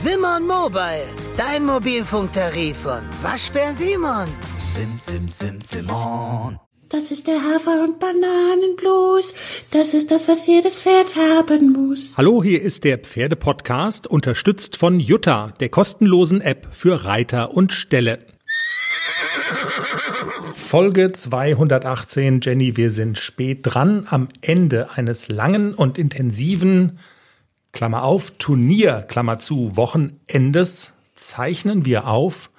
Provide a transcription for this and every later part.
Simon Mobile, dein Mobilfunktarif von Waschbär Simon. Sim, sim, sim, Simon. Das ist der Hafer- und Bananenblues. Das ist das, was jedes Pferd haben muss. Hallo, hier ist der Pferdepodcast, unterstützt von Jutta, der kostenlosen App für Reiter und Ställe. Folge 218, Jenny, wir sind spät dran am Ende eines langen und intensiven, Klammer auf, Turnier, Klammer zu, Wochenendes zeichnen wir auf.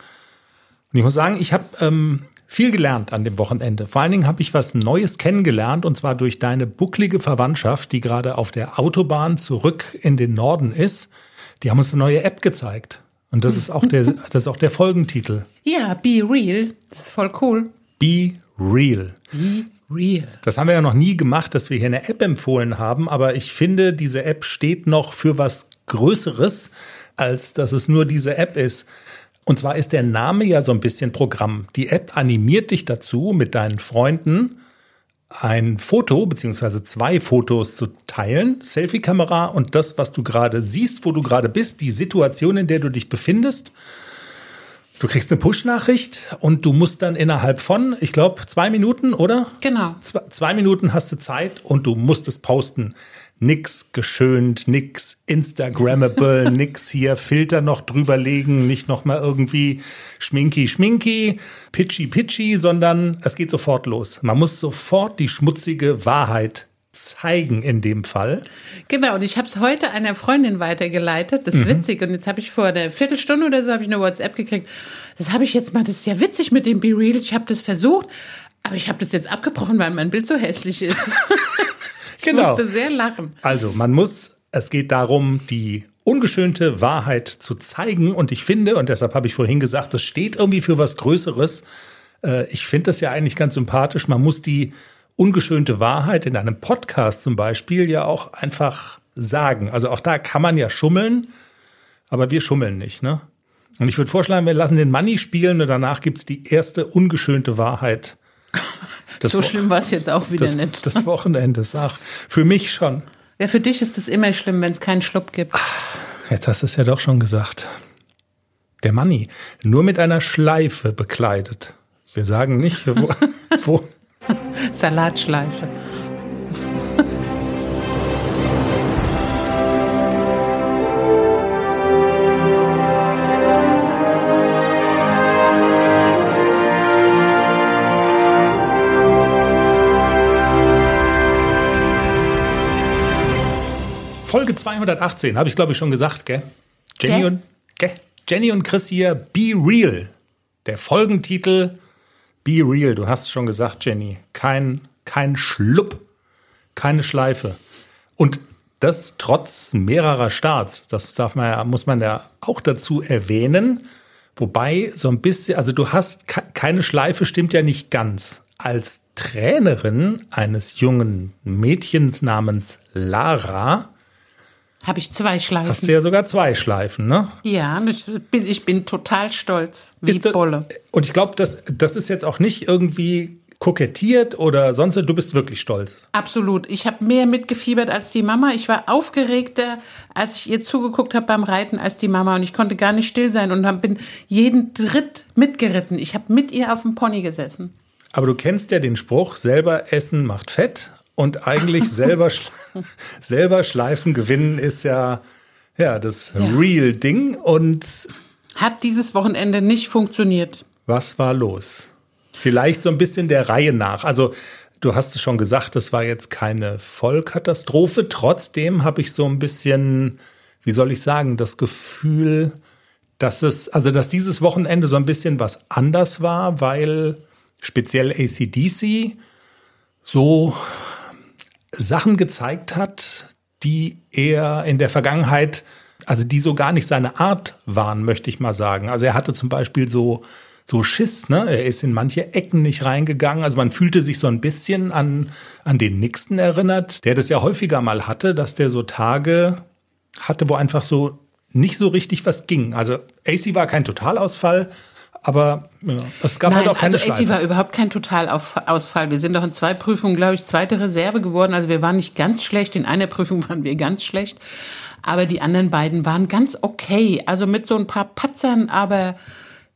Und ich muss sagen, ich habe ähm, viel gelernt an dem Wochenende. Vor allen Dingen habe ich was Neues kennengelernt und zwar durch deine bucklige Verwandtschaft, die gerade auf der Autobahn zurück in den Norden ist. Die haben uns eine neue App gezeigt. Und das ist auch der, das ist auch der Folgentitel. Ja, be real. Das ist voll cool. Be real. Be real. Das haben wir ja noch nie gemacht, dass wir hier eine App empfohlen haben, aber ich finde, diese App steht noch für was Größeres, als dass es nur diese App ist. Und zwar ist der Name ja so ein bisschen Programm. Die App animiert dich dazu, mit deinen Freunden ein Foto beziehungsweise zwei Fotos zu teilen, Selfie-Kamera und das, was du gerade siehst, wo du gerade bist, die Situation, in der du dich befindest. Du kriegst eine Push-Nachricht und du musst dann innerhalb von, ich glaube, zwei Minuten, oder? Genau. Zwei, zwei Minuten hast du Zeit und du musst es posten. Nix geschönt, nix Instagrammable, nix hier Filter noch drüberlegen, nicht noch mal irgendwie schminky schminky, pitchy pitchy, sondern es geht sofort los. Man muss sofort die schmutzige Wahrheit zeigen in dem Fall. Genau, und ich habe es heute einer Freundin weitergeleitet. Das ist Mhm. witzig. Und jetzt habe ich vor einer Viertelstunde oder so habe ich eine WhatsApp gekriegt. Das habe ich jetzt mal, das ist ja witzig mit dem Be Real. Ich habe das versucht, aber ich habe das jetzt abgebrochen, weil mein Bild so hässlich ist. ich Genau. musste sehr lachen. Also man muss, es geht darum, die ungeschönte Wahrheit zu zeigen. Und ich finde, und deshalb habe ich vorhin gesagt, das steht irgendwie für was Größeres. Äh, Ich finde das ja eigentlich ganz sympathisch. Man muss die ungeschönte Wahrheit in einem Podcast zum Beispiel ja auch einfach sagen. Also auch da kann man ja schummeln, aber wir schummeln nicht, ne? Und ich würde vorschlagen, wir lassen den Money spielen und danach gibt's die erste ungeschönte Wahrheit. So schlimm war es jetzt auch wieder des, nicht. des Wochenendes. Ach, für mich schon. Ja, für dich ist es immer schlimm, wenn es keinen Schluck gibt. Jetzt hast du es ja doch schon gesagt. Der Money, nur mit einer Schleife bekleidet. Wir sagen nicht, wo, wo. Salatschleife. Folge 218, habe ich glaube ich schon gesagt, gell? Jenny Gell? und, gell? Jenny und Chris hier, Be Real. Der Folgentitel, Be Real. Du hast es schon gesagt, Jenny. Kein, kein Schlupp, keine Schleife. Und das trotz mehrerer Starts. Das darf man ja, muss man ja auch dazu erwähnen. Wobei so ein bisschen, also du hast ke- keine Schleife, stimmt ja nicht ganz. Als Trainerin eines jungen Mädchens namens Lara Habe ich zwei Schleifen. hast du ja sogar zwei Schleifen, ne? Ja, ich bin, ich bin total stolz. Wie Ist das- Bolle. Und ich glaube, das, das ist jetzt auch nicht irgendwie kokettiert oder sonst, du bist wirklich stolz. Absolut. Ich habe mehr mitgefiebert als die Mama. Ich war aufgeregter, als ich ihr zugeguckt habe beim Reiten, als die Mama. Und ich konnte gar nicht still sein und bin jeden Dritt mitgeritten. Ich habe mit ihr auf dem Pony gesessen. Aber du kennst ja den Spruch, selber essen macht fett und eigentlich selber, selber schleifen gewinnen ist ja, ja das Ja. real Ding. Und Hat dieses Wochenende nicht funktioniert. was war los? Vielleicht so ein bisschen der Reihe nach. Also du hast es schon gesagt, das war jetzt keine Vollkatastrophe. Trotzdem habe ich so ein bisschen, wie soll ich sagen, das Gefühl, dass es, also dass dieses Wochenende so ein bisschen was anders war, weil speziell ACDC so Sachen gezeigt hat, die er in der Vergangenheit, also die so gar nicht seine Art waren, möchte ich mal sagen. Also er hatte zum Beispiel so so Schiss, ne? Er ist in manche Ecken nicht reingegangen. Also man fühlte sich so ein bisschen an, an den Nixon erinnert, der das ja häufiger mal hatte, dass der so Tage hatte, wo einfach so nicht so richtig was ging. Also AC war kein Totalausfall, aber ja, es gab Nein, halt auch keine also Schleife. war überhaupt kein Totalausfall. Wir sind doch in zwei Prüfungen, glaube ich, zweite Reserve geworden. Also wir waren nicht ganz schlecht. In einer Prüfung waren wir ganz schlecht. Aber die anderen beiden waren ganz okay. Also mit so ein paar Patzern, aber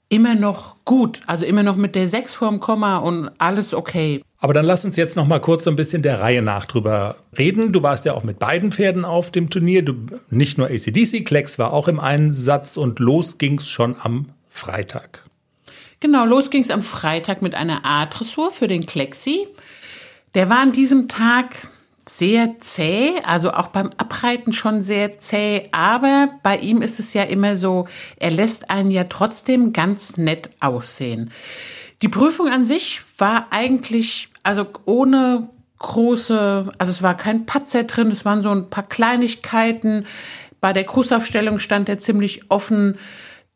immer noch gut. Also immer noch mit der 6 vorm Komma und alles okay. Aber dann lass uns jetzt noch mal kurz so ein bisschen der Reihe nach drüber reden. Du warst ja auch mit beiden Pferden auf dem Turnier. Du, nicht nur ACDC, Klecks war auch im Einsatz und los ging's schon am Freitag. Genau, los ging's am Freitag mit einer A-Dressur für den Klexi. Der war an diesem Tag sehr zäh, also auch beim Abreiten schon sehr zäh, aber bei ihm ist es ja immer so, er lässt einen ja trotzdem ganz nett aussehen. Die Prüfung an sich war eigentlich, also ohne große, also es war kein Patzer drin, es waren so ein paar Kleinigkeiten. Bei der Kursaufstellung stand er ziemlich offen.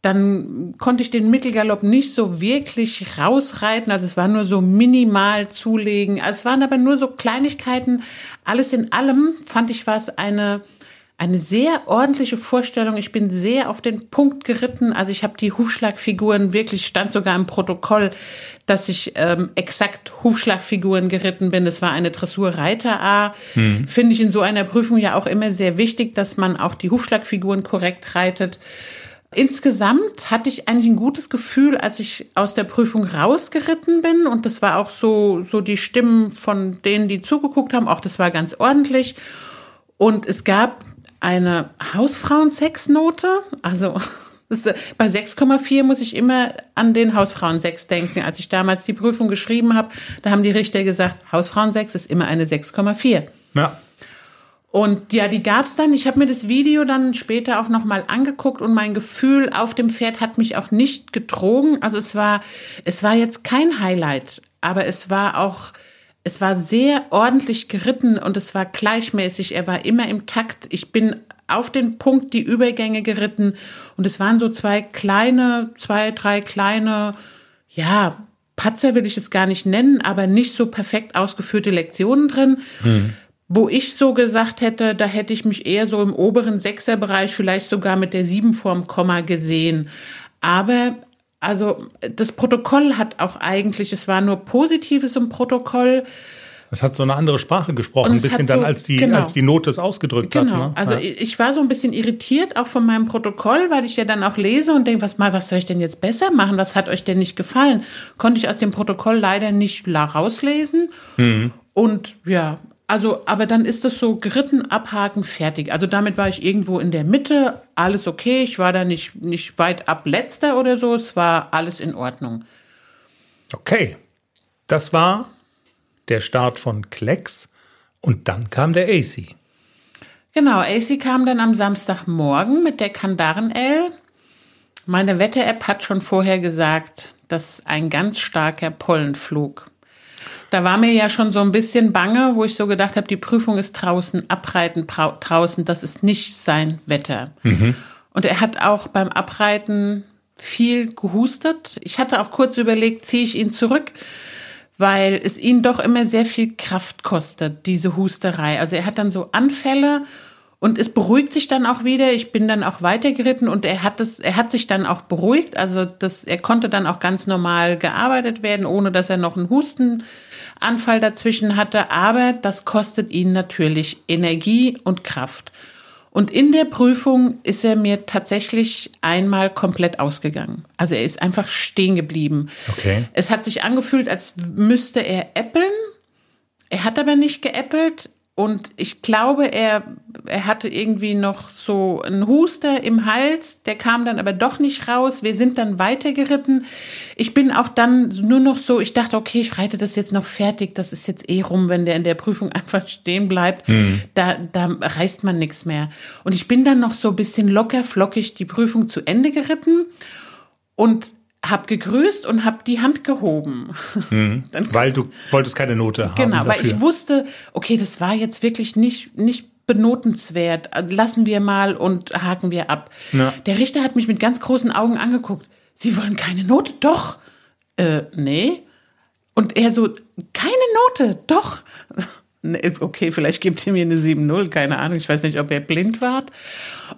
Dann konnte ich den Mittelgalopp nicht so wirklich rausreiten. Also es war nur so minimal zulegen. Also es waren aber nur so Kleinigkeiten. Alles in allem fand ich, war es eine, eine sehr ordentliche Vorstellung. Ich bin sehr auf den Punkt geritten. Also ich habe die Hufschlagfiguren wirklich, stand sogar im Protokoll, dass ich ähm, exakt Hufschlagfiguren geritten bin. Es war eine Dressurreiter A. Hm. Finde ich in so einer Prüfung ja auch immer sehr wichtig, dass man auch die Hufschlagfiguren korrekt reitet. Insgesamt hatte ich eigentlich ein gutes Gefühl, als ich aus der Prüfung rausgeritten bin. Und das war auch so, so die Stimmen von denen, die zugeguckt haben. Auch das war ganz ordentlich. Und es gab eine Hausfrauen-Sexnote. Also ist, bei 6,4 muss ich immer an den Hausfrauen 6 denken. Als ich damals die Prüfung geschrieben habe, da haben die Richter gesagt, Hausfrauen 6 ist immer eine 6,4. Ja. Und ja, die gab's dann. Ich habe mir das Video dann später auch nochmal angeguckt und mein Gefühl auf dem Pferd hat mich auch nicht getrogen. Also es war, es war jetzt kein Highlight, aber es war auch, es war sehr ordentlich geritten und es war gleichmäßig. Er war immer im Takt. Ich bin auf den Punkt die Übergänge geritten und es waren so zwei kleine, zwei, drei kleine, ja, Patzer will ich es gar nicht nennen, aber nicht so perfekt ausgeführte Lektionen drin. Hm wo ich so gesagt hätte, da hätte ich mich eher so im oberen Sechserbereich, vielleicht sogar mit der Sieben vorm Komma gesehen. Aber also das Protokoll hat auch eigentlich, es war nur Positives im Protokoll. Es hat so eine andere Sprache gesprochen, ein bisschen dann, als die, genau. als die Note es ausgedrückt genau. hat. Ne? Also ja. ich war so ein bisschen irritiert auch von meinem Protokoll, weil ich ja dann auch lese und denke, was mal, was soll ich denn jetzt besser machen? Was hat euch denn nicht gefallen? Konnte ich aus dem Protokoll leider nicht rauslesen. Mhm. Und ja, also, aber dann ist es so geritten, abhaken, fertig. Also damit war ich irgendwo in der Mitte, alles okay. Ich war da nicht, nicht weit ab letzter oder so. Es war alles in Ordnung. Okay. Das war der Start von Klecks und dann kam der AC. Genau, AC kam dann am Samstagmorgen mit der Kandaren L. Meine Wetter-App hat schon vorher gesagt, dass ein ganz starker Pollenflug da war mir ja schon so ein bisschen bange, wo ich so gedacht habe, die Prüfung ist draußen, Abreiten draußen, das ist nicht sein Wetter. Mhm. Und er hat auch beim Abreiten viel gehustet. Ich hatte auch kurz überlegt, ziehe ich ihn zurück, weil es ihn doch immer sehr viel Kraft kostet, diese Husterei. Also er hat dann so Anfälle und es beruhigt sich dann auch wieder. Ich bin dann auch weitergeritten und er hat es, er hat sich dann auch beruhigt. Also das, er konnte dann auch ganz normal gearbeitet werden, ohne dass er noch einen Husten Anfall dazwischen hatte, aber das kostet ihn natürlich Energie und Kraft. Und in der Prüfung ist er mir tatsächlich einmal komplett ausgegangen. Also er ist einfach stehen geblieben. Okay. Es hat sich angefühlt, als müsste er äppeln. Er hat aber nicht geäppelt. Und ich glaube, er, er hatte irgendwie noch so einen Huster im Hals, der kam dann aber doch nicht raus. Wir sind dann weitergeritten. Ich bin auch dann nur noch so, ich dachte, okay, ich reite das jetzt noch fertig, das ist jetzt eh rum, wenn der in der Prüfung einfach stehen bleibt, mhm. da, da reißt man nichts mehr. Und ich bin dann noch so ein bisschen locker flockig die Prüfung zu Ende geritten. Und hab gegrüßt und hab die Hand gehoben. Mhm, weil du wolltest keine Note haben. Genau, dafür. weil ich wusste, okay, das war jetzt wirklich nicht, nicht benotenswert. Lassen wir mal und haken wir ab. Ja. Der Richter hat mich mit ganz großen Augen angeguckt. Sie wollen keine Note? Doch. Äh, nee. Und er so, keine Note, doch. Okay, vielleicht gibt ihr mir eine 7-0, keine Ahnung, ich weiß nicht, ob er blind war.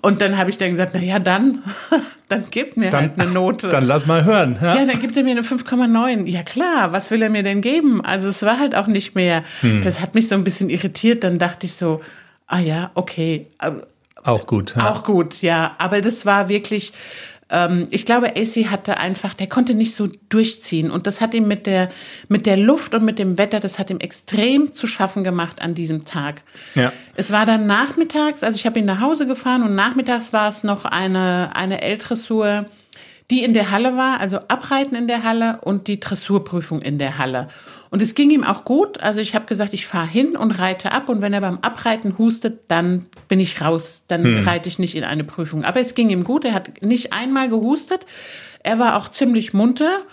Und dann habe ich dann gesagt, na ja, dann, dann gibt mir dann, halt eine Note. Dann lass mal hören. Ja, ja dann gibt er mir eine 5,9. Ja klar, was will er mir denn geben? Also es war halt auch nicht mehr, hm. das hat mich so ein bisschen irritiert, dann dachte ich so, ah ja, okay, Auch gut. Ja. Auch gut, ja. Aber das war wirklich, ähm, ich glaube, AC hatte einfach, der konnte nicht so durchziehen. Und das hat ihm mit der, mit der Luft und mit dem Wetter, das hat ihm extrem zu schaffen gemacht an diesem Tag. Ja. Es war dann nachmittags, also ich habe ihn nach Hause gefahren und nachmittags war es noch eine, eine L-Dressur, die in der Halle war, also Abreiten in der Halle und die Dressurprüfung in der Halle. Und es ging ihm auch gut. Also ich habe gesagt, ich fahre hin und reite ab. Und wenn er beim Abreiten hustet, dann bin ich raus. Dann hm. reite ich nicht in eine Prüfung. Aber es ging ihm gut. Er hat nicht einmal gehustet. Er war auch ziemlich munter.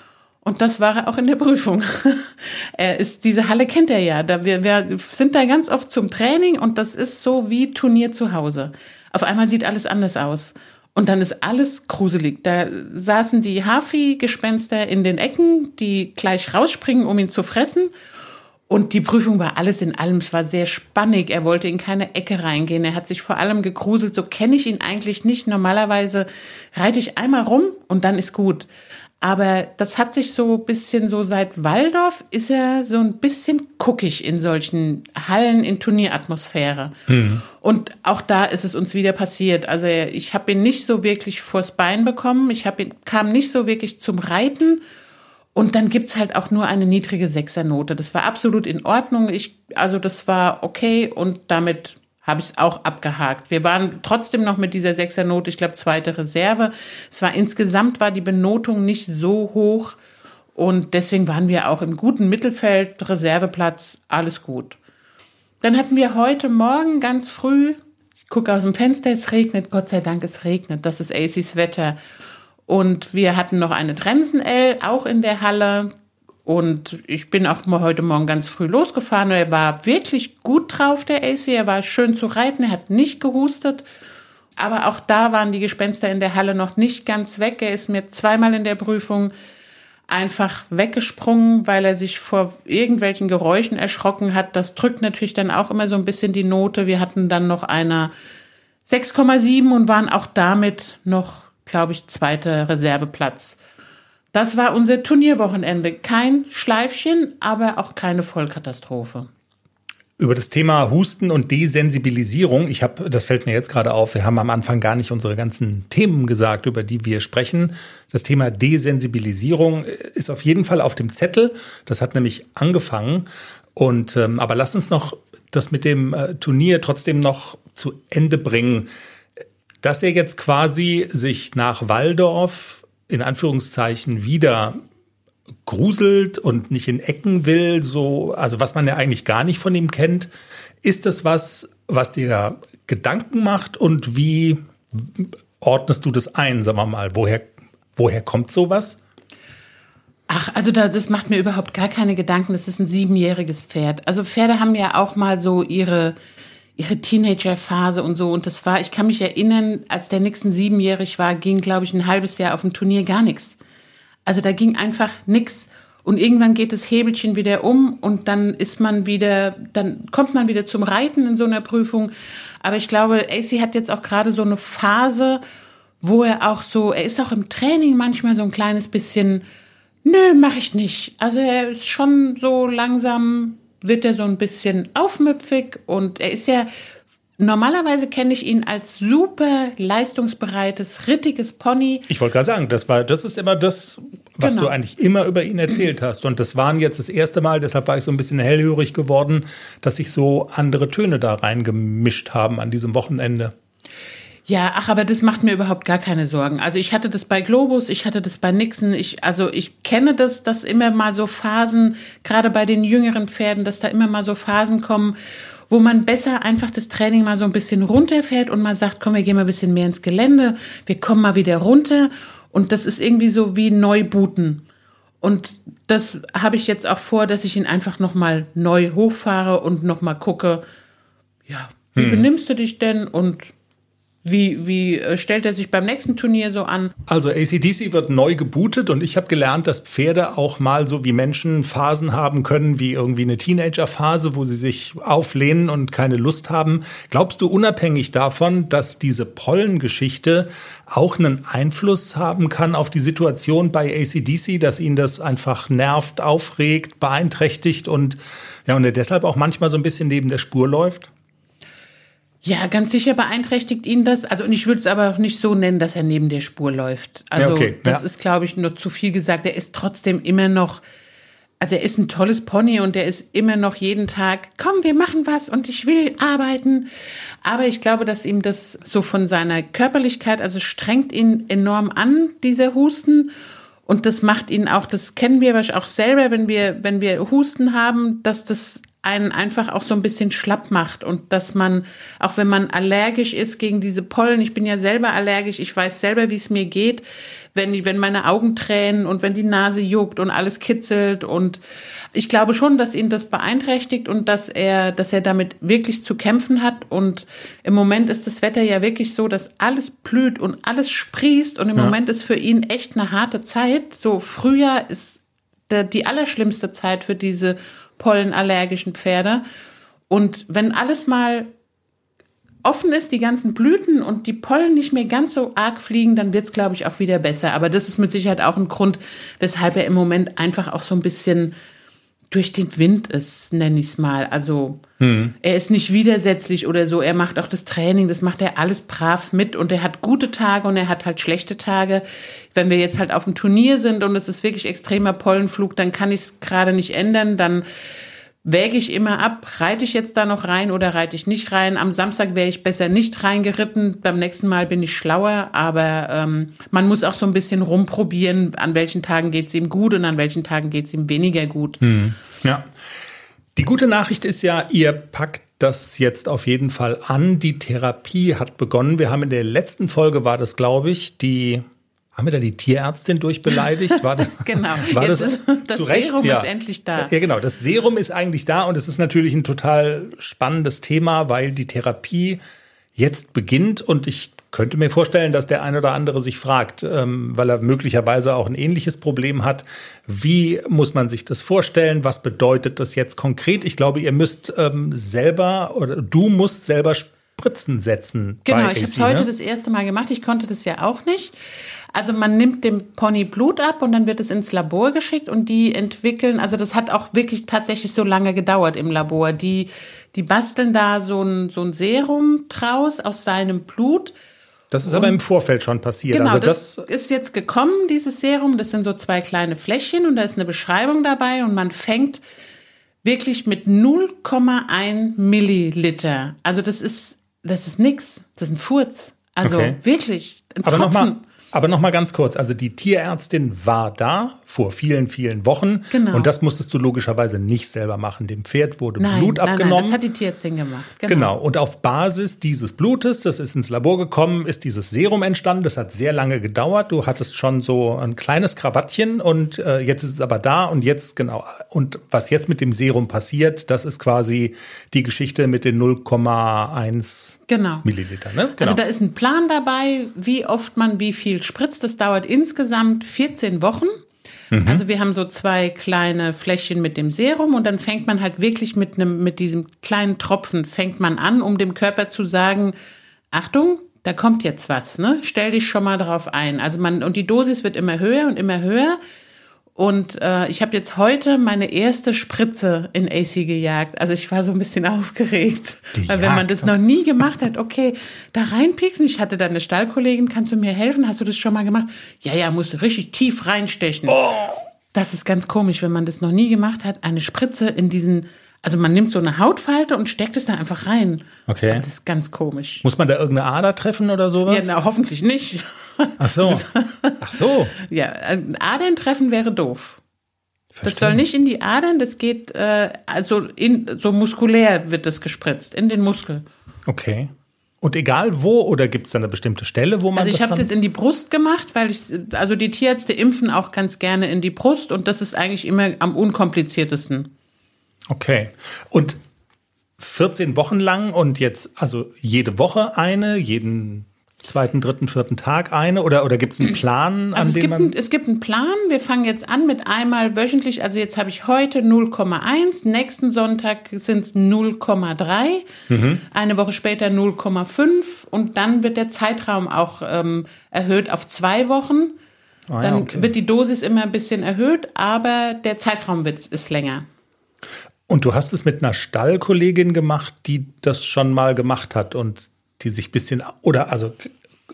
Und das war er auch in der Prüfung. er ist, diese Halle kennt er ja. Da, wir, wir sind da ganz oft zum Training und das ist so wie Turnier zu Hause. Auf einmal sieht alles anders aus. Und dann ist alles gruselig. Da saßen die Hafi-Gespenster in den Ecken, die gleich rausspringen, um ihn zu fressen. Und die Prüfung war alles in allem. Es war sehr spannig. Er wollte in keine Ecke reingehen. Er hat sich vor allem gegruselt. So kenne ich ihn eigentlich nicht. Normalerweise reite ich einmal rum und dann ist gut. Aber das hat sich so bisschen so seit Waldorf ist er so ein bisschen guckig in solchen Hallen in Turnieratmosphäre. Mhm. Und auch da ist es uns wieder passiert. Also ich habe ihn nicht so wirklich vors Bein bekommen. Ich habe ihn kam nicht so wirklich zum Reiten. Und dann gibt's halt auch nur eine niedrige Sechsernote. Das war absolut in Ordnung. Ich, also das war okay und damit habe ich auch abgehakt. Wir waren trotzdem noch mit dieser Sechsernote, ich glaube, zweite Reserve. Es war insgesamt war die Benotung nicht so hoch und deswegen waren wir auch im guten Mittelfeld, Reserveplatz, alles gut. Dann hatten wir heute Morgen ganz früh, ich gucke aus dem Fenster, es regnet, Gott sei Dank, es regnet, das ist ACs Wetter. Und wir hatten noch eine Trensen-L, auch in der Halle. Und ich bin auch mal heute Morgen ganz früh losgefahren. Er war wirklich gut drauf, der AC. Er war schön zu reiten. Er hat nicht gehustet. Aber auch da waren die Gespenster in der Halle noch nicht ganz weg. Er ist mir zweimal in der Prüfung einfach weggesprungen, weil er sich vor irgendwelchen Geräuschen erschrocken hat. Das drückt natürlich dann auch immer so ein bisschen die Note. Wir hatten dann noch eine 6,7 und waren auch damit noch, glaube ich, zweiter Reserveplatz. Das war unser Turnierwochenende. Kein Schleifchen, aber auch keine Vollkatastrophe. Über das Thema Husten und Desensibilisierung, ich habe, das fällt mir jetzt gerade auf, wir haben am Anfang gar nicht unsere ganzen Themen gesagt, über die wir sprechen. Das Thema Desensibilisierung ist auf jeden Fall auf dem Zettel. Das hat nämlich angefangen. Und ähm, aber lass uns noch das mit dem äh, Turnier trotzdem noch zu Ende bringen. Dass er jetzt quasi sich nach Waldorf in Anführungszeichen wieder gruselt und nicht in Ecken will, so, also was man ja eigentlich gar nicht von ihm kennt. Ist das was, was dir Gedanken macht und wie ordnest du das ein, sagen wir mal? Woher, woher kommt sowas? Ach, also das macht mir überhaupt gar keine Gedanken. Das ist ein siebenjähriges Pferd. Also Pferde haben ja auch mal so ihre ihre Teenagerphase und so. Und das war, ich kann mich erinnern, als der Nixon siebenjährig war, ging, glaube ich, ein halbes Jahr auf dem Turnier gar nichts. Also da ging einfach nichts. Und irgendwann geht das Hebelchen wieder um und dann ist man wieder, dann kommt man wieder zum Reiten in so einer Prüfung. Aber ich glaube, AC hat jetzt auch gerade so eine Phase, wo er auch so, er ist auch im Training manchmal so ein kleines bisschen, nö, mach ich nicht. Also er ist schon so langsam wird er so ein bisschen aufmüpfig und er ist ja Normalerweise kenne ich ihn als super leistungsbereites, rittiges Pony. Ich wollte gerade sagen, das war, das ist immer das, was genau. du eigentlich immer über ihn erzählt hast. Und das waren jetzt das erste Mal, deshalb war ich so ein bisschen hellhörig geworden, dass sich so andere Töne da reingemischt haben an diesem Wochenende. Ja, ach, aber das macht mir überhaupt gar keine Sorgen. Also ich hatte das bei Globus, ich hatte das bei Nixon. Ich, also ich kenne das, dass immer mal so Phasen, gerade bei den jüngeren Pferden, dass da immer mal so Phasen kommen, wo man besser einfach das Training mal so ein bisschen runterfährt und mal sagt, komm, wir gehen mal ein bisschen mehr ins Gelände, wir kommen mal wieder runter. Und das ist irgendwie so wie Neubooten. Und das habe ich jetzt auch vor, dass ich ihn einfach nochmal neu hochfahre und nochmal gucke, ja, wie hm. benimmst du dich denn? Und wie, wie äh, stellt er sich beim nächsten Turnier so an? Also ACDC wird neu gebootet und ich habe gelernt, dass Pferde auch mal so wie Menschen Phasen haben können, wie irgendwie eine Teenagerphase, wo sie sich auflehnen und keine Lust haben. Glaubst du unabhängig davon, dass diese Pollengeschichte auch einen Einfluss haben kann auf die Situation bei ACDC, dass ihn das einfach nervt, aufregt, beeinträchtigt und ja, und er deshalb auch manchmal so ein bisschen neben der Spur läuft? Ja, ganz sicher beeinträchtigt ihn das. Also, und ich würde es aber auch nicht so nennen, dass er neben der Spur läuft. Also, Ja, okay, das ja. ist, glaube ich, nur zu viel gesagt. Er ist trotzdem immer noch, also er ist ein tolles Pony und er ist immer noch jeden Tag, komm, wir machen was und ich will arbeiten. Aber ich glaube, dass ihm das so von seiner Körperlichkeit, also strengt ihn enorm an, dieser Husten. Und das macht ihn auch, das kennen wir wahrscheinlich auch selber, wenn wir, wenn wir Husten haben, dass das einen einfach auch so ein bisschen schlapp macht und dass man, auch wenn man allergisch ist gegen diese Pollen, ich bin ja selber allergisch, ich weiß selber, wie es mir geht, wenn, die, wenn meine Augen tränen und wenn die Nase juckt und alles kitzelt und ich glaube schon, dass ihn das beeinträchtigt und dass er, dass er damit wirklich zu kämpfen hat und im Moment ist das Wetter ja wirklich so, dass alles blüht und alles sprießt und im Moment ist für ihn echt eine harte Zeit. So Frühjahr ist die allerschlimmste Zeit für diese pollenallergischen Pferde. Und wenn alles mal offen ist, die ganzen Blüten und die Pollen nicht mehr ganz so arg fliegen, dann wird's glaube ich, auch wieder besser. Aber das ist mit Sicherheit auch ein Grund, weshalb er im Moment einfach auch so ein bisschen durch den Wind ist, nenne ich es mal. Also er ist nicht widersetzlich oder so. Er macht auch das Training, das macht er alles brav mit und er hat gute Tage und er hat halt schlechte Tage. Wenn wir jetzt halt auf dem Turnier sind und es ist wirklich extremer Pollenflug, dann kann ich es gerade nicht ändern. Dann wäge ich immer ab, reite ich jetzt da noch rein oder reite ich nicht rein. Am Samstag wäre ich besser nicht reingeritten. Beim nächsten Mal bin ich schlauer, aber ähm, man muss auch so ein bisschen rumprobieren, an welchen Tagen geht's ihm gut und an welchen Tagen geht's ihm weniger gut. Ja. Die gute Nachricht ist ja, ihr packt das jetzt auf jeden Fall an. Die Therapie hat begonnen. Wir haben in der letzten Folge war das, glaube ich, die haben wir da die Tierärztin durchbeleidigt? War das, Genau. War das, ist- das zu Recht? Serum ja. ist endlich da. Ja, genau. Das Serum ist eigentlich da und es ist natürlich ein total spannendes Thema, weil die Therapie jetzt beginnt und ich könnte mir vorstellen, dass der ein oder andere sich fragt, ähm, weil er möglicherweise auch ein ähnliches Problem hat. Wie muss man sich das vorstellen? Was bedeutet das jetzt konkret? Ich glaube, ihr müsst ähm, selber oder du musst selber Spritzen setzen. Genau, ich habe es heute ne? das erste Mal gemacht. Ich konnte das ja auch nicht. Also man nimmt dem Pony Blut ab und dann wird es ins Labor geschickt und die entwickeln, also das hat auch wirklich tatsächlich so lange gedauert im Labor. Die, die basteln da so ein, so ein Serum draus aus seinem Blut. Das ist aber im Vorfeld schon passiert. Genau, also das, das, ist jetzt gekommen, dieses Serum. Das sind so zwei kleine Fläschchen und da ist eine Beschreibung dabei und man fängt wirklich mit 0,1 Milliliter. Also das ist, das ist nix. Das ist ein Furz. Also Okay. wirklich. Ein Aber nochmal, aber noch mal ganz kurz. Also die Tierärztin war da vor vielen, vielen Wochen. Genau. Und das musstest du logischerweise nicht selber machen. Dem Pferd wurde Nein, Blut nein, abgenommen. Nein, das hat die Tierärztin gemacht. Genau. Und auf Basis dieses Blutes, das ist ins Labor gekommen, ist dieses Serum entstanden. Das hat sehr lange gedauert. Du hattest schon so ein kleines Krawattchen und äh, jetzt ist es aber da und jetzt genau. Und was jetzt mit dem Serum passiert, das ist quasi die Geschichte mit den 0,1 Genau. Milliliter. Ne? Genau. Also da ist ein Plan dabei, wie oft man wie viel spritzt. Das dauert insgesamt 14 Wochen. Mhm. Also wir haben so zwei kleine Fläschchen mit dem Serum und dann fängt man halt wirklich mit einem, mit diesem kleinen Tropfen fängt man an, um dem Körper zu sagen, Achtung, da kommt jetzt was, ne? Stell dich schon mal drauf ein. Also man, und die Dosis wird immer höher und immer höher. Und äh, ich habe jetzt heute meine erste Spritze in AC gejagt. Also ich war so ein bisschen aufgeregt. Weil wenn man Gejagt? das noch nie gemacht hat, okay, da reinpieksen. Ich hatte dann eine Stallkollegin, kannst du mir helfen? Hast du das schon mal gemacht? Ja, ja, musst du richtig tief reinstechen. Das ist ganz komisch, wenn man das noch nie gemacht hat. Eine Spritze in diesen, also man nimmt so eine Hautfalte und steckt es da einfach rein. Okay. Aber Das ist ganz komisch. Muss man da irgendeine Ader treffen oder sowas? Ja, na, hoffentlich nicht. Ach so. Ach so. Ja, Adern treffen wäre doof. Das Verstehe. soll nicht in die Adern, das geht äh, also in so muskulär wird das gespritzt in den Muskel. Okay. Und egal wo oder gibt es da eine bestimmte Stelle, wo man Also ich das habe es jetzt in die Brust gemacht, weil ich also die Tierärzte impfen auch ganz gerne in die Brust und das ist eigentlich immer am unkompliziertesten. Okay. Und 14 Wochen lang und jetzt also jede Woche eine, jeden zweiten, dritten, vierten Tag eine oder oder gibt es einen Plan, an Also es dem gibt, man ein, es gibt einen Plan. Wir fangen jetzt an mit einmal wöchentlich. Also jetzt habe ich heute 0,1. Nächsten Sonntag sind es 0,3. Mhm. Eine Woche später 0,5. Und dann wird der Zeitraum auch ähm, erhöht auf zwei Wochen. Dann ja, okay. wird die Dosis immer ein bisschen erhöht, aber der Zeitraum wird, ist länger. Und du hast es mit einer Stallkollegin gemacht, die das schon mal gemacht hat und die sich ein bisschen, oder also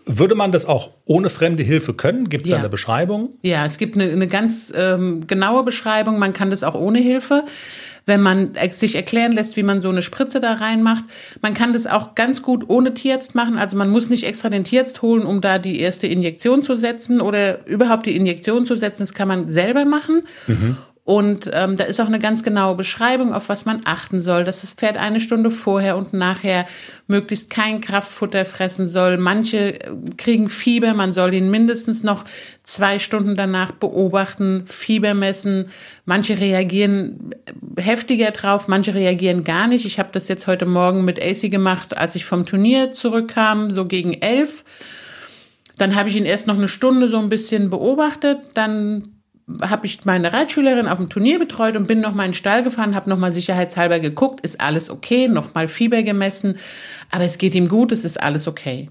würde man das auch ohne fremde Hilfe können? Gibt es Ja. eine Beschreibung? Ja, es gibt eine, eine ganz ähm, genaue Beschreibung. Man kann das auch ohne Hilfe, wenn man sich erklären lässt, wie man so eine Spritze da reinmacht. Man kann das auch ganz gut ohne Tierarzt machen. Also man muss nicht extra den Tierarzt holen, um da die erste Injektion zu setzen oder überhaupt die Injektion zu setzen. Das kann man selber machen. Und ähm, da ist auch eine ganz genaue Beschreibung, auf was man achten soll, dass das Pferd eine Stunde vorher und nachher möglichst kein Kraftfutter fressen soll. Manche äh, kriegen Fieber, man soll ihn mindestens noch zwei Stunden danach beobachten, Fieber messen. Manche reagieren heftiger drauf, manche reagieren gar nicht. Ich habe das jetzt heute Morgen mit AC gemacht, als ich vom Turnier zurückkam, so gegen elf. Dann habe ich ihn erst noch eine Stunde so ein bisschen beobachtet, dann habe ich meine Reitschülerin auf dem Turnier betreut und bin noch mal in den Stall gefahren, habe noch mal sicherheitshalber geguckt, ist alles okay, noch mal Fieber gemessen, aber es geht ihm gut, es ist alles okay.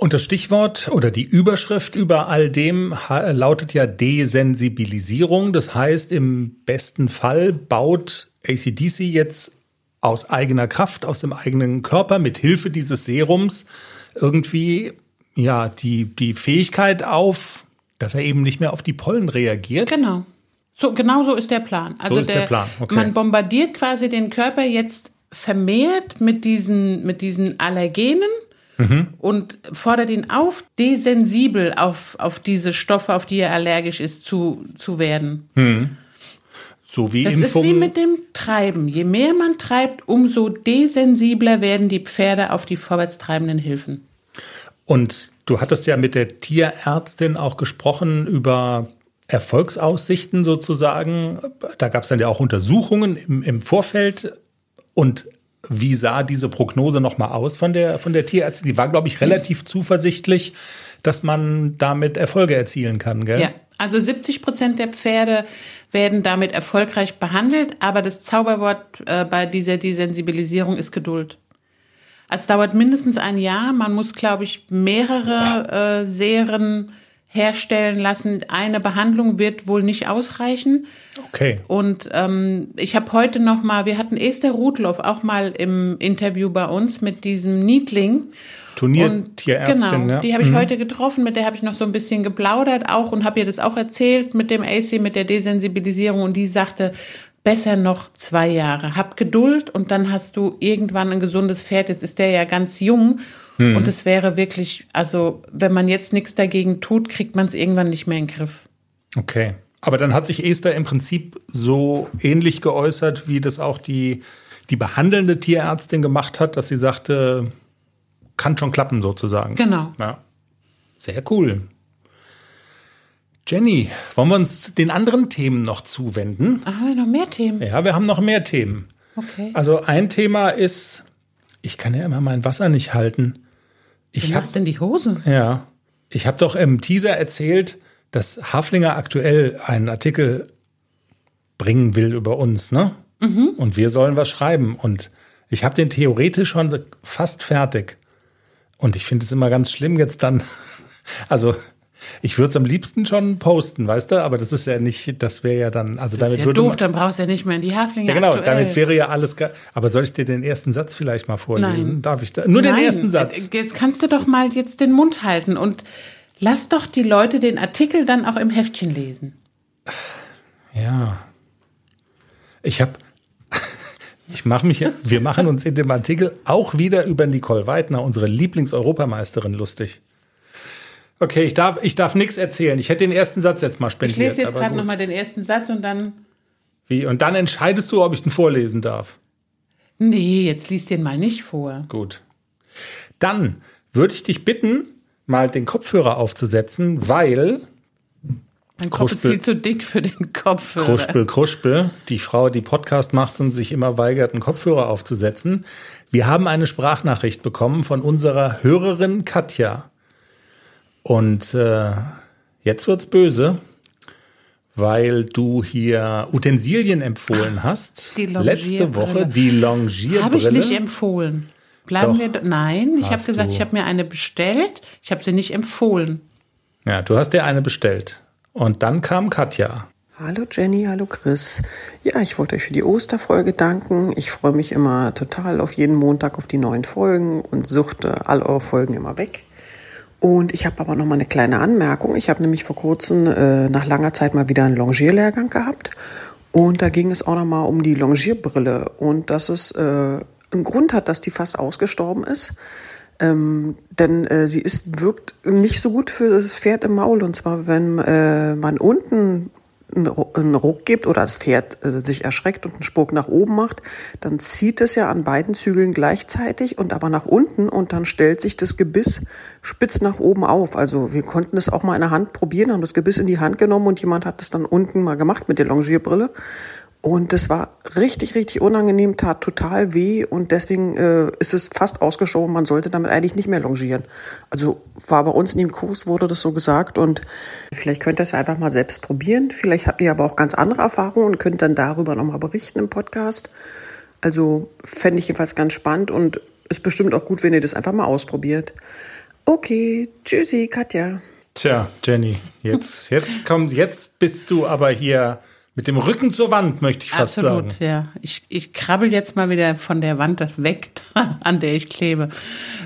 Und das Stichwort oder die Überschrift über all dem lautet ja Desensibilisierung. Das heißt, im besten Fall baut ACDC jetzt aus eigener Kraft, aus dem eigenen Körper, mit Hilfe dieses Serums irgendwie ja die, die Fähigkeit auf, dass er eben nicht mehr auf die Pollen reagiert. Genau. So, genau so ist der Plan. Also ist der Plan, okay. Man bombardiert quasi den Körper jetzt vermehrt mit diesen, mit diesen Allergenen Mhm. und fordert ihn auf, desensibel auf, auf diese Stoffe, auf die er allergisch ist, zu, zu werden. So wie Das Impfungen. ist wie mit dem Treiben. Je mehr man treibt, umso desensibler werden die Pferde auf die vorwärtstreibenden Hilfen. Und du hattest ja mit der Tierärztin auch gesprochen über Erfolgsaussichten sozusagen. Da gab es dann ja auch Untersuchungen im, im Vorfeld. Und wie sah diese Prognose nochmal aus von der, von der Tierärztin? Die war, glaube ich, relativ zuversichtlich, dass man damit Erfolge erzielen kann, gell? Ja, also 70 Prozent der Pferde werden damit erfolgreich behandelt, aber das Zauberwort äh, bei dieser Desensibilisierung ist Geduld. Also Es dauert mindestens ein Jahr. Man muss, glaube ich, mehrere äh, Serien herstellen lassen. Eine Behandlung wird wohl nicht ausreichen. Okay. Und ähm, ich habe heute noch mal, wir hatten Esther Rudloff auch mal im Interview bei uns mit diesem Niedling. Turniertierärztin, genau, ja. die habe ich heute getroffen, mit der habe ich noch so ein bisschen geplaudert auch und habe ihr das auch erzählt mit dem AC, mit der Desensibilisierung und die sagte, besser noch zwei Jahre. Hab Geduld und dann hast du irgendwann ein gesundes Pferd. Jetzt ist der ja ganz jung und es wäre wirklich, also wenn man jetzt nichts dagegen tut, kriegt man es irgendwann nicht mehr in den Griff. Okay. Aber dann hat sich Esther im Prinzip so ähnlich geäußert, wie das auch die, die behandelnde Tierärztin gemacht hat, dass sie sagte, kann schon klappen sozusagen. Genau. Ja. Sehr cool. Jenny, wollen wir uns den anderen Themen noch zuwenden? Ach, haben wir noch mehr Themen? Ja, wir haben noch mehr Themen. Okay. Also ein Thema ist, ich kann ja immer mein Wasser nicht halten. Ich habe machst in die Hose. ja, ich habe doch im Teaser erzählt, dass Haflinger aktuell einen Artikel bringen will über uns, ne? Und wir sollen was schreiben. Und ich habe den theoretisch schon fast fertig. Und ich finde es immer ganz schlimm jetzt dann. Also ich würde es am liebsten schon posten, weißt du? Aber das ist ja nicht, das wäre ja dann, also Das damit ist ja würde doof, man, dann brauchst du ja nicht mehr in die Haflinge ja, genau, aktuell. damit wäre ja alles. Aber soll ich dir den ersten Satz vielleicht mal vorlesen? Nein. Darf ich da? Nur den Nein, ersten Satz. äh, Jetzt kannst du doch mal jetzt den Mund halten und lass doch die Leute den Artikel dann auch im Heftchen lesen. Ja. Ich habe. Ich mache mich, wir machen uns in dem Artikel auch wieder über Nicole Weidner, unsere Lieblings-Europameisterin, lustig. Okay, ich darf, ich darf nichts erzählen. Ich hätte den ersten Satz jetzt mal Ich spendiert. lese jetzt gerade nochmal den ersten Satz und dann. Wie? Und dann entscheidest du, ob ich den vorlesen darf. Nee, jetzt liest den mal nicht vor. Gut. Dann würde ich dich bitten, mal den Kopfhörer aufzusetzen, weil Mein Kopf ist Kruspel. viel zu dick für den Kopfhörer. Kruspel, Kruspel, die Frau, die Podcast macht und sich immer weigert, einen Kopfhörer aufzusetzen. Wir haben eine Sprachnachricht bekommen von unserer Hörerin Katja. Und äh, jetzt wird's böse, weil du hier Utensilien empfohlen hast. die Letzte Woche die Longierbrille. Habe ich nicht empfohlen. Bleiben Doch. wir. Nein, ich habe gesagt, du. ich habe mir eine bestellt. Ich habe sie nicht empfohlen. ja, du hast dir eine bestellt. Und dann kam Katja. Hallo Jenny, hallo Chris. Ja, ich wollte euch für die Osterfolge danken. Ich freue mich immer total auf jeden Montag auf die neuen Folgen und suchte all eure Folgen immer weg. Und ich habe aber noch mal eine kleine Anmerkung. Ich habe nämlich vor kurzem äh, nach langer Zeit mal wieder einen Longierlehrgang gehabt und da ging es auch noch mal um die Longierbrille und dass es äh, einen Grund hat, dass die fast ausgestorben ist. Ähm, denn äh, sie ist, wirkt nicht so gut für das Pferd im Maul. Und zwar, wenn äh, man unten einen Ruck gibt oder das Pferd äh, sich erschreckt und einen Sprung nach oben macht, dann zieht es ja an beiden Zügeln gleichzeitig und aber nach unten und dann stellt sich das Gebiss spitz nach oben auf. Also wir konnten es auch mal in der Hand probieren, haben das Gebiss in die Hand genommen und jemand hat es dann unten mal gemacht mit der Longierbrille und das war richtig, richtig unangenehm, tat total weh und deswegen äh, ist es fast ausgeschoben. Man sollte damit eigentlich nicht mehr longieren. Also war bei uns in dem Kurs wurde das so gesagt und vielleicht könnt ihr es einfach mal selbst probieren. Vielleicht habt ihr aber auch ganz andere Erfahrungen und könnt dann darüber nochmal berichten im Podcast. Also fände ich jedenfalls ganz spannend und ist bestimmt auch gut, wenn ihr das einfach mal ausprobiert. Okay, tschüssi, Katja. Tja, Jenny, jetzt, jetzt kommt, jetzt bist du aber hier mit dem Rücken zur Wand, möchte ich fast Absolut, sagen. ja. Ich, ich krabbel jetzt mal wieder von der Wand weg, an der ich klebe.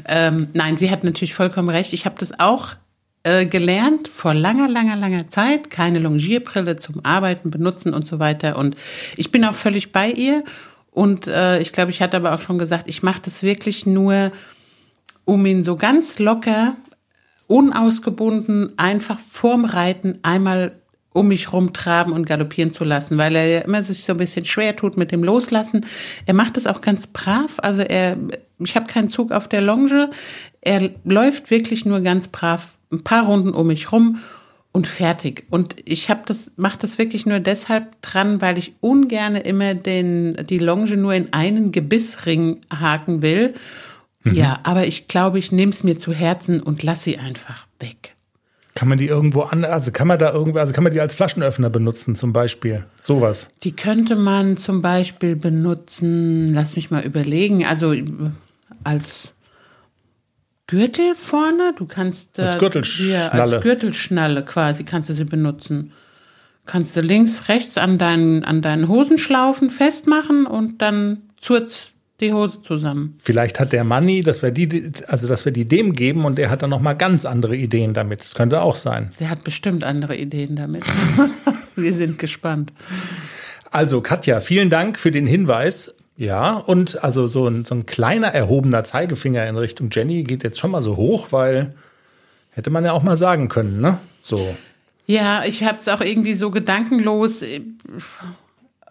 Ähm, nein, sie hat natürlich vollkommen recht. Ich habe das auch äh, gelernt vor langer, langer, langer Zeit. Keine Longierbrille zum Arbeiten benutzen und so weiter. Und ich bin auch völlig bei ihr. Und äh, ich glaube, ich hatte aber auch schon gesagt, ich mache das wirklich nur, um ihn so ganz locker, unausgebunden, einfach vorm Reiten einmal um mich rumtraben und galoppieren zu lassen, weil er ja immer sich so ein bisschen schwer tut mit dem Loslassen. Er macht es auch ganz brav. Also er, ich habe keinen Zug auf der Longe. Er läuft wirklich nur ganz brav ein paar Runden um mich rum und fertig. Und ich habe das, mache das wirklich nur deshalb dran, weil ich ungerne immer den die Longe nur in einen Gebissring haken will. Mhm. Ja, aber ich glaube, ich nehme es mir zu Herzen und lass sie einfach weg. Kann man die irgendwo an, also kann man da irgendwo, also kann man die als Flaschenöffner benutzen zum Beispiel? Sowas. Die könnte man zum Beispiel benutzen, lass mich mal überlegen, also als Gürtel vorne, du kannst als Gürtelschnalle. Als Gürtelschnalle quasi kannst du sie benutzen. Kannst du links, rechts an deinen, an deinen Hosenschlaufen festmachen und dann zurz die Hose zusammen. Vielleicht hat der Manni, dass wir die, also dass wir die dem geben und der hat dann noch mal ganz andere Ideen damit. Das könnte auch sein. Der hat bestimmt andere Ideen damit. wir sind gespannt. Also Katja, vielen Dank für den Hinweis. Ja, und also so ein, so ein kleiner erhobener Zeigefinger in Richtung Jenny geht jetzt schon mal so hoch, weil hätte man ja auch mal sagen können, ne? So. Ja, ich habe es auch irgendwie so gedankenlos.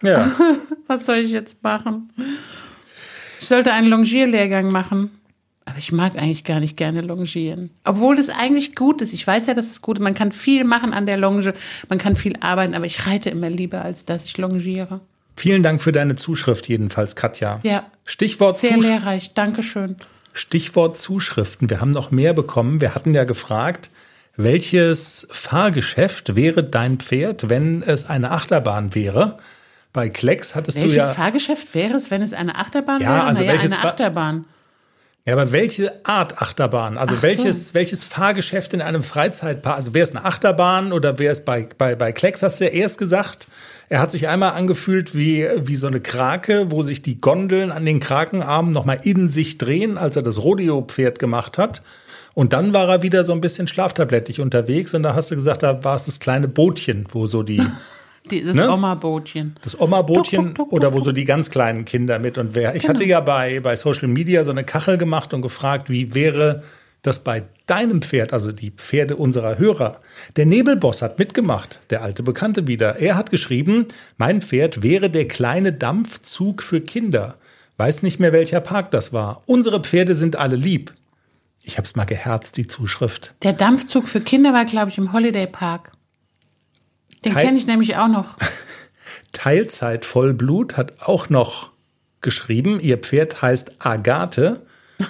Ja. Was soll ich jetzt machen? Ich sollte einen Longierlehrgang machen. Aber ich mag eigentlich gar nicht gerne longieren. Obwohl das eigentlich gut ist. Ich weiß ja, dass es gut ist. Man kann viel machen an der Longe. Man kann viel arbeiten. Aber ich reite immer lieber, als dass ich longiere. Vielen Dank für deine Zuschrift jedenfalls, Katja. Ja. Stichwort Sehr Zusch lehrreich. Dankeschön. Stichwort Zuschriften. Wir haben noch mehr bekommen. Wir hatten ja gefragt, welches Fahrgeschäft wäre dein Pferd, wenn es eine Achterbahn wäre? Bei Klecks hattest welches du ja. Welches Fahrgeschäft wäre es, wenn es eine Achterbahn ja, wäre? Also naja, welches eine Achterbahn. Ja, aber welche Art Achterbahn? Also Ach welches, so. welches Fahrgeschäft in einem Freizeitpark? Also wäre es eine Achterbahn oder wäre es bei, bei, bei Klecks, hast du ja erst gesagt. Er hat sich einmal angefühlt wie, wie so eine Krake, wo sich die Gondeln an den Krakenarmen nochmal in sich drehen, als er das Rodeo-Pferd gemacht hat. Und dann war er wieder so ein bisschen schlaftablettig unterwegs und da hast du gesagt, da war es das kleine Bootchen, wo so die Die, das ne? Oma-Bootchen. Das Oma-Bootchen oder wo so die ganz kleinen Kinder mit und wer. Ich genau. hatte ja bei, bei Social Media so eine Kachel gemacht und gefragt, wie wäre das bei deinem Pferd, also die Pferde unserer Hörer. Der Nebelboss hat mitgemacht, der alte Bekannte wieder. Er hat geschrieben, mein Pferd wäre der kleine Dampfzug für Kinder. Weiß nicht mehr, welcher Park das war. Unsere Pferde sind alle lieb. Ich hab's mal geherzt, die Zuschrift. Der Dampfzug für Kinder war, glaube ich, im Holiday Park. Den kenne ich nämlich auch noch. Teilzeit Vollblut hat auch noch geschrieben, ihr Pferd heißt Agathe.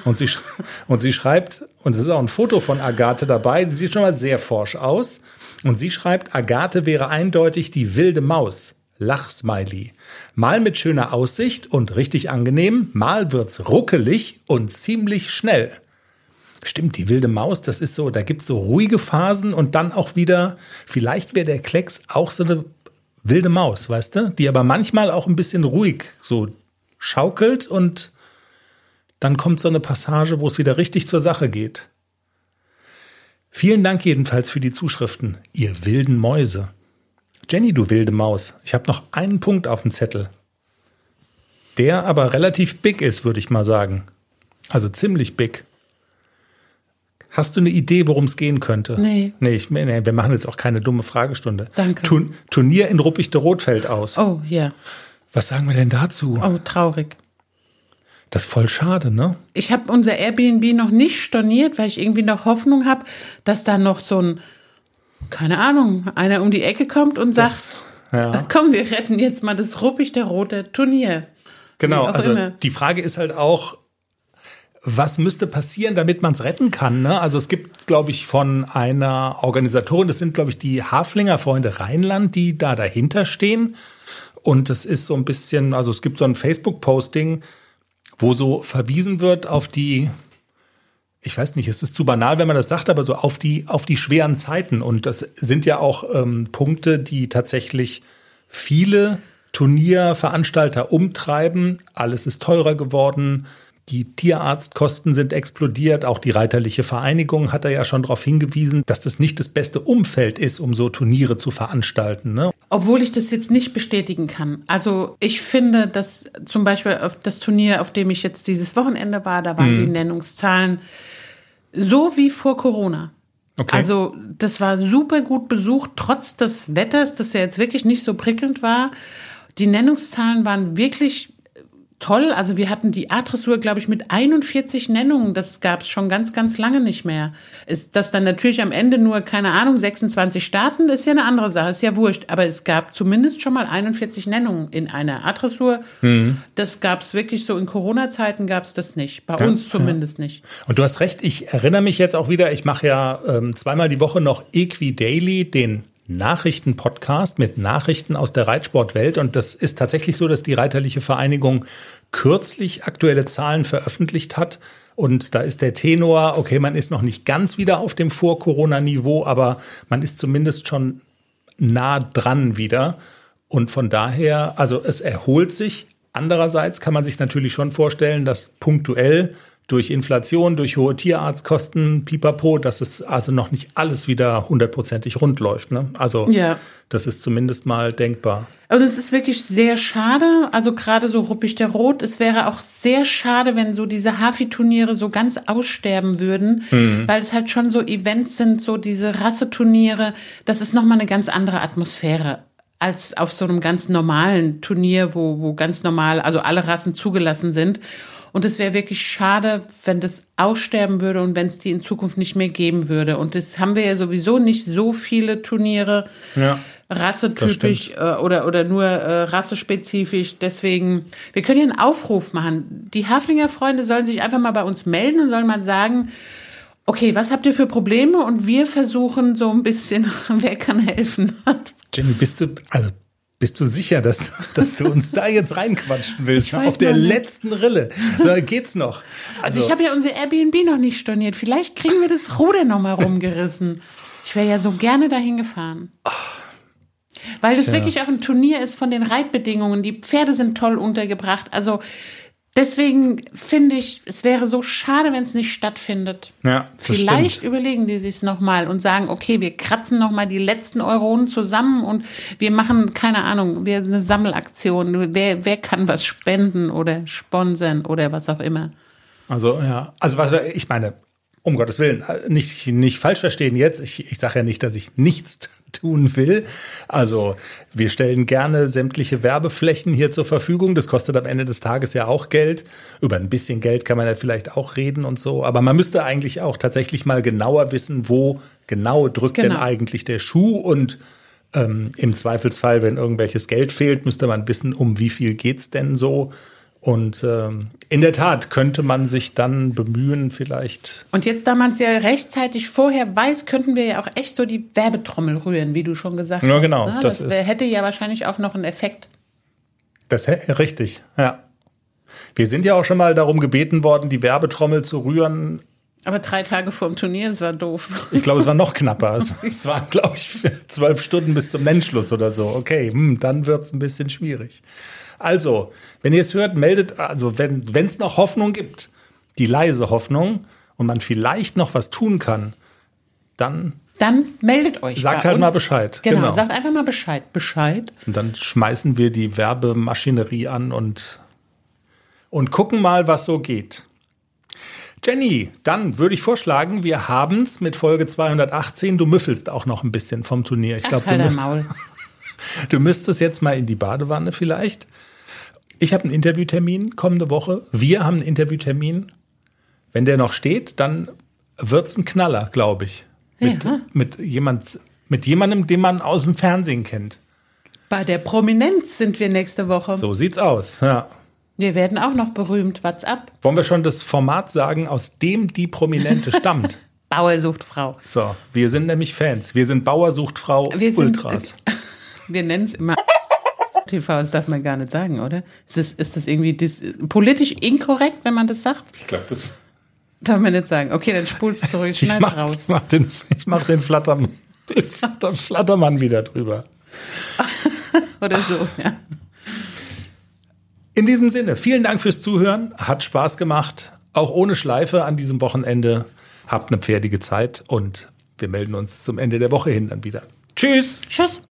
Und sie, und sie schreibt, und es ist auch ein Foto von Agathe dabei, die sieht schon mal sehr forsch aus. Und sie schreibt, Agathe wäre eindeutig die wilde Maus. Lachsmiley. Mal mit schöner Aussicht und richtig angenehm, mal wird's ruckelig und ziemlich schnell. Stimmt, die wilde Maus, das ist so, da gibt's so ruhige Phasen und dann auch wieder, vielleicht wäre der Klecks auch so eine wilde Maus, weißt du? Die aber manchmal auch ein bisschen ruhig so schaukelt und dann kommt so eine Passage, wo es wieder richtig zur Sache geht. Vielen Dank jedenfalls für die Zuschriften, ihr wilden Mäuse. Jenny, du wilde Maus, ich habe noch einen Punkt auf dem Zettel. Der aber relativ big ist, würde ich mal sagen. Also ziemlich big. Hast du eine Idee, worum es gehen könnte? Nee. Nee, ich, nee, wir machen jetzt auch keine dumme Fragestunde. Danke. Turn, Turnier in Ruppichte Rot fällt aus. Oh, ja. Was sagen wir denn dazu? Oh, traurig. Das ist voll schade, ne? Ich habe unser Airbnb noch nicht storniert, weil ich irgendwie noch Hoffnung habe, dass da noch so ein, keine Ahnung, einer um die Ecke kommt und sagt, Das- ja. komm, wir retten jetzt mal das ruppig der rote Turnier. Genau, also immer. die Frage ist halt auch, was müsste passieren, damit man es retten kann? Ne? Also es gibt, glaube ich, von einer Organisatorin, das sind, glaube ich, die Haflinger Freunde Rheinland, die da dahinter stehen. Und es ist so ein bisschen, also es gibt so ein Facebook-Posting, wo so verwiesen wird auf die, ich weiß nicht, es ist zu banal, wenn man das sagt, aber so auf die, auf die schweren Zeiten. Und das sind ja auch ähm, Punkte, die tatsächlich viele Turnierveranstalter umtreiben. Alles ist teurer geworden. Die Tierarztkosten sind explodiert. Auch die Reiterliche Vereinigung hat da ja schon darauf hingewiesen, dass das nicht das beste Umfeld ist, um so Turniere zu veranstalten. Ne? Obwohl ich das jetzt nicht bestätigen kann. Also ich finde, dass zum Beispiel auf das Turnier, auf dem ich jetzt dieses Wochenende war, da waren die Nennungszahlen so wie vor Corona. Okay. Also das war super gut besucht, trotz des Wetters, das ja jetzt wirklich nicht so prickelnd war. Die Nennungszahlen waren wirklich toll. Also wir hatten die A-Dressur, glaube ich, mit 41 Nennungen. Das gab es schon ganz, ganz lange nicht mehr. Ist das dann natürlich am Ende nur, keine Ahnung, 26 starten, ist ja eine andere Sache, ist ja wurscht. Aber es gab zumindest schon mal 41 Nennungen in einer A-Dressur. Das gab es wirklich so in Corona-Zeiten gab es das nicht. Bei Ja, uns zumindest nicht. Und du hast recht, ich erinnere mich jetzt auch wieder, ich mache ja ähm, zweimal die Woche noch Equi Daily, den Nachrichten-Podcast mit Nachrichten aus der Reitsportwelt. Und das ist tatsächlich so, dass die Reiterliche Vereinigung kürzlich aktuelle Zahlen veröffentlicht hat. Und da ist der Tenor, okay, man ist noch nicht ganz wieder auf dem Vor-Corona-Niveau, aber man ist zumindest schon nah dran wieder. Und von daher, also es erholt sich. Andererseits kann man sich natürlich schon vorstellen, dass punktuell durch Inflation, durch hohe Tierarztkosten, pipapo, dass es also noch nicht alles wieder hundertprozentig rund läuft. Ne? Also Ja. das ist zumindest mal denkbar. Aber es ist wirklich sehr schade, also gerade so ruppig der Rot. Es wäre auch sehr schade, wenn so diese Hafi-Turniere so ganz aussterben würden, weil es halt schon so Events sind, so diese Rasseturniere. Das ist nochmal eine ganz andere Atmosphäre als auf so einem ganz normalen Turnier, wo, wo ganz normal, also alle Rassen zugelassen sind. Und es wäre wirklich schade, wenn das aussterben würde und wenn es die in Zukunft nicht mehr geben würde. Und das haben wir ja sowieso nicht so viele Turniere Ja. rassetypisch äh, oder, oder nur äh, rassespezifisch. Deswegen, wir können hier einen Aufruf machen. Die Haflinger Freunde sollen sich einfach mal bei uns melden und sollen mal sagen, okay, was habt ihr für Probleme? Und wir versuchen so ein bisschen, wer kann helfen? Jenny, bist du, also bist du sicher, dass, du- dass du uns da jetzt reinquatschen willst? Weiß auf der nicht. letzten Rille. So, geht's noch? Also ich habe ja unser Airbnb noch nicht storniert. Vielleicht kriegen wir das Ruder noch mal rumgerissen. Ich wäre ja so gerne dahin gefahren. Weil das Tja. wirklich auch ein Turnier ist von den Reitbedingungen. Die Pferde sind toll untergebracht. Also deswegen finde ich, es wäre so schade, wenn es nicht stattfindet. Ja, Vielleicht stimmt. überlegen die sich noch mal und sagen, okay, wir kratzen noch mal die letzten Euronen zusammen und wir machen keine Ahnung, wir eine Sammelaktion. Wer, wer kann was spenden oder sponsern oder was auch immer. Also, ja. Also, was ich meine, um Gottes Willen, äh, nicht, nicht falsch verstehen jetzt. Ich, ich sage ja nicht, dass ich nichts tun will. Also, wir stellen gerne sämtliche Werbeflächen hier zur Verfügung. Das kostet am Ende des Tages ja auch Geld. Über ein bisschen Geld kann man ja vielleicht auch reden und so. Aber man müsste eigentlich auch tatsächlich mal genauer wissen, wo genau drückt denn Genau. eigentlich der Schuh und ähm, im Zweifelsfall, wenn irgendwelches Geld fehlt, müsste man wissen, um wie viel geht's denn so. Und ähm, in der Tat könnte man sich dann bemühen, vielleicht. Und jetzt, da man es ja rechtzeitig vorher weiß, könnten wir ja auch echt so die Werbetrommel rühren, wie du schon gesagt Ja, hast. genau, ne? das Das, wär, hätte ja wahrscheinlich auch noch einen Effekt. Das hä- richtig, ja. Wir sind ja auch schon mal darum gebeten worden, die Werbetrommel zu rühren. Aber drei Tage vor dem Turnier, das war doof. Ich glaube, es war noch knapper. Es, es waren, glaube ich, zwölf Stunden bis zum Nennschluss oder so. Okay, hm, dann wird's ein bisschen schwierig. Also, wenn ihr es hört, meldet, also wenn es noch Hoffnung gibt, die leise Hoffnung und man vielleicht noch was tun kann, dann Dann meldet euch. Sagt halt uns. mal Bescheid, Genau, genau. sagt einfach mal Bescheid. Bescheid. Und dann schmeißen wir die Werbemaschinerie an und, und gucken mal, was so geht. Jenny, dann würde ich vorschlagen, wir haben's mit Folge 218. Du müffelst auch noch ein bisschen vom Turnier. Ich glaube, halt du, Maul. du müsstest jetzt mal in die Badewanne vielleicht. Ich habe einen Interviewtermin kommende Woche. Wir haben einen Interviewtermin. Wenn der noch steht, dann wird's ein Knaller, glaube ich. Mit, Ja. mit, jemand, mit jemandem, den man aus dem Fernsehen kennt. Bei der Prominenz sind wir nächste Woche. So sieht's aus. Ja. Wir werden auch noch berühmt. What's up? Wollen wir schon das Format sagen, aus dem die Prominente stammt? Bauer sucht Frau. So, wir sind nämlich Fans. Wir sind Bauer sucht Frau Wir sind, Ultras. Wir nennen es immer TV, das darf man gar nicht sagen, oder? Ist das, ist das irgendwie dis politisch inkorrekt, wenn man das sagt? Ich glaube, das. Darf man nicht sagen. Okay, dann spulst zurück, Ich schneid's mach, raus. ich mach den, ich mach den, Flattermann, den Flatter, Flattermann wieder drüber. Oder so, ja. In diesem Sinne, vielen Dank fürs Zuhören. Hat Spaß gemacht. Auch ohne Schleife an diesem Wochenende. Habt eine pferdige Zeit und wir melden uns zum Ende der Woche hin dann wieder. Tschüss! Tschüss.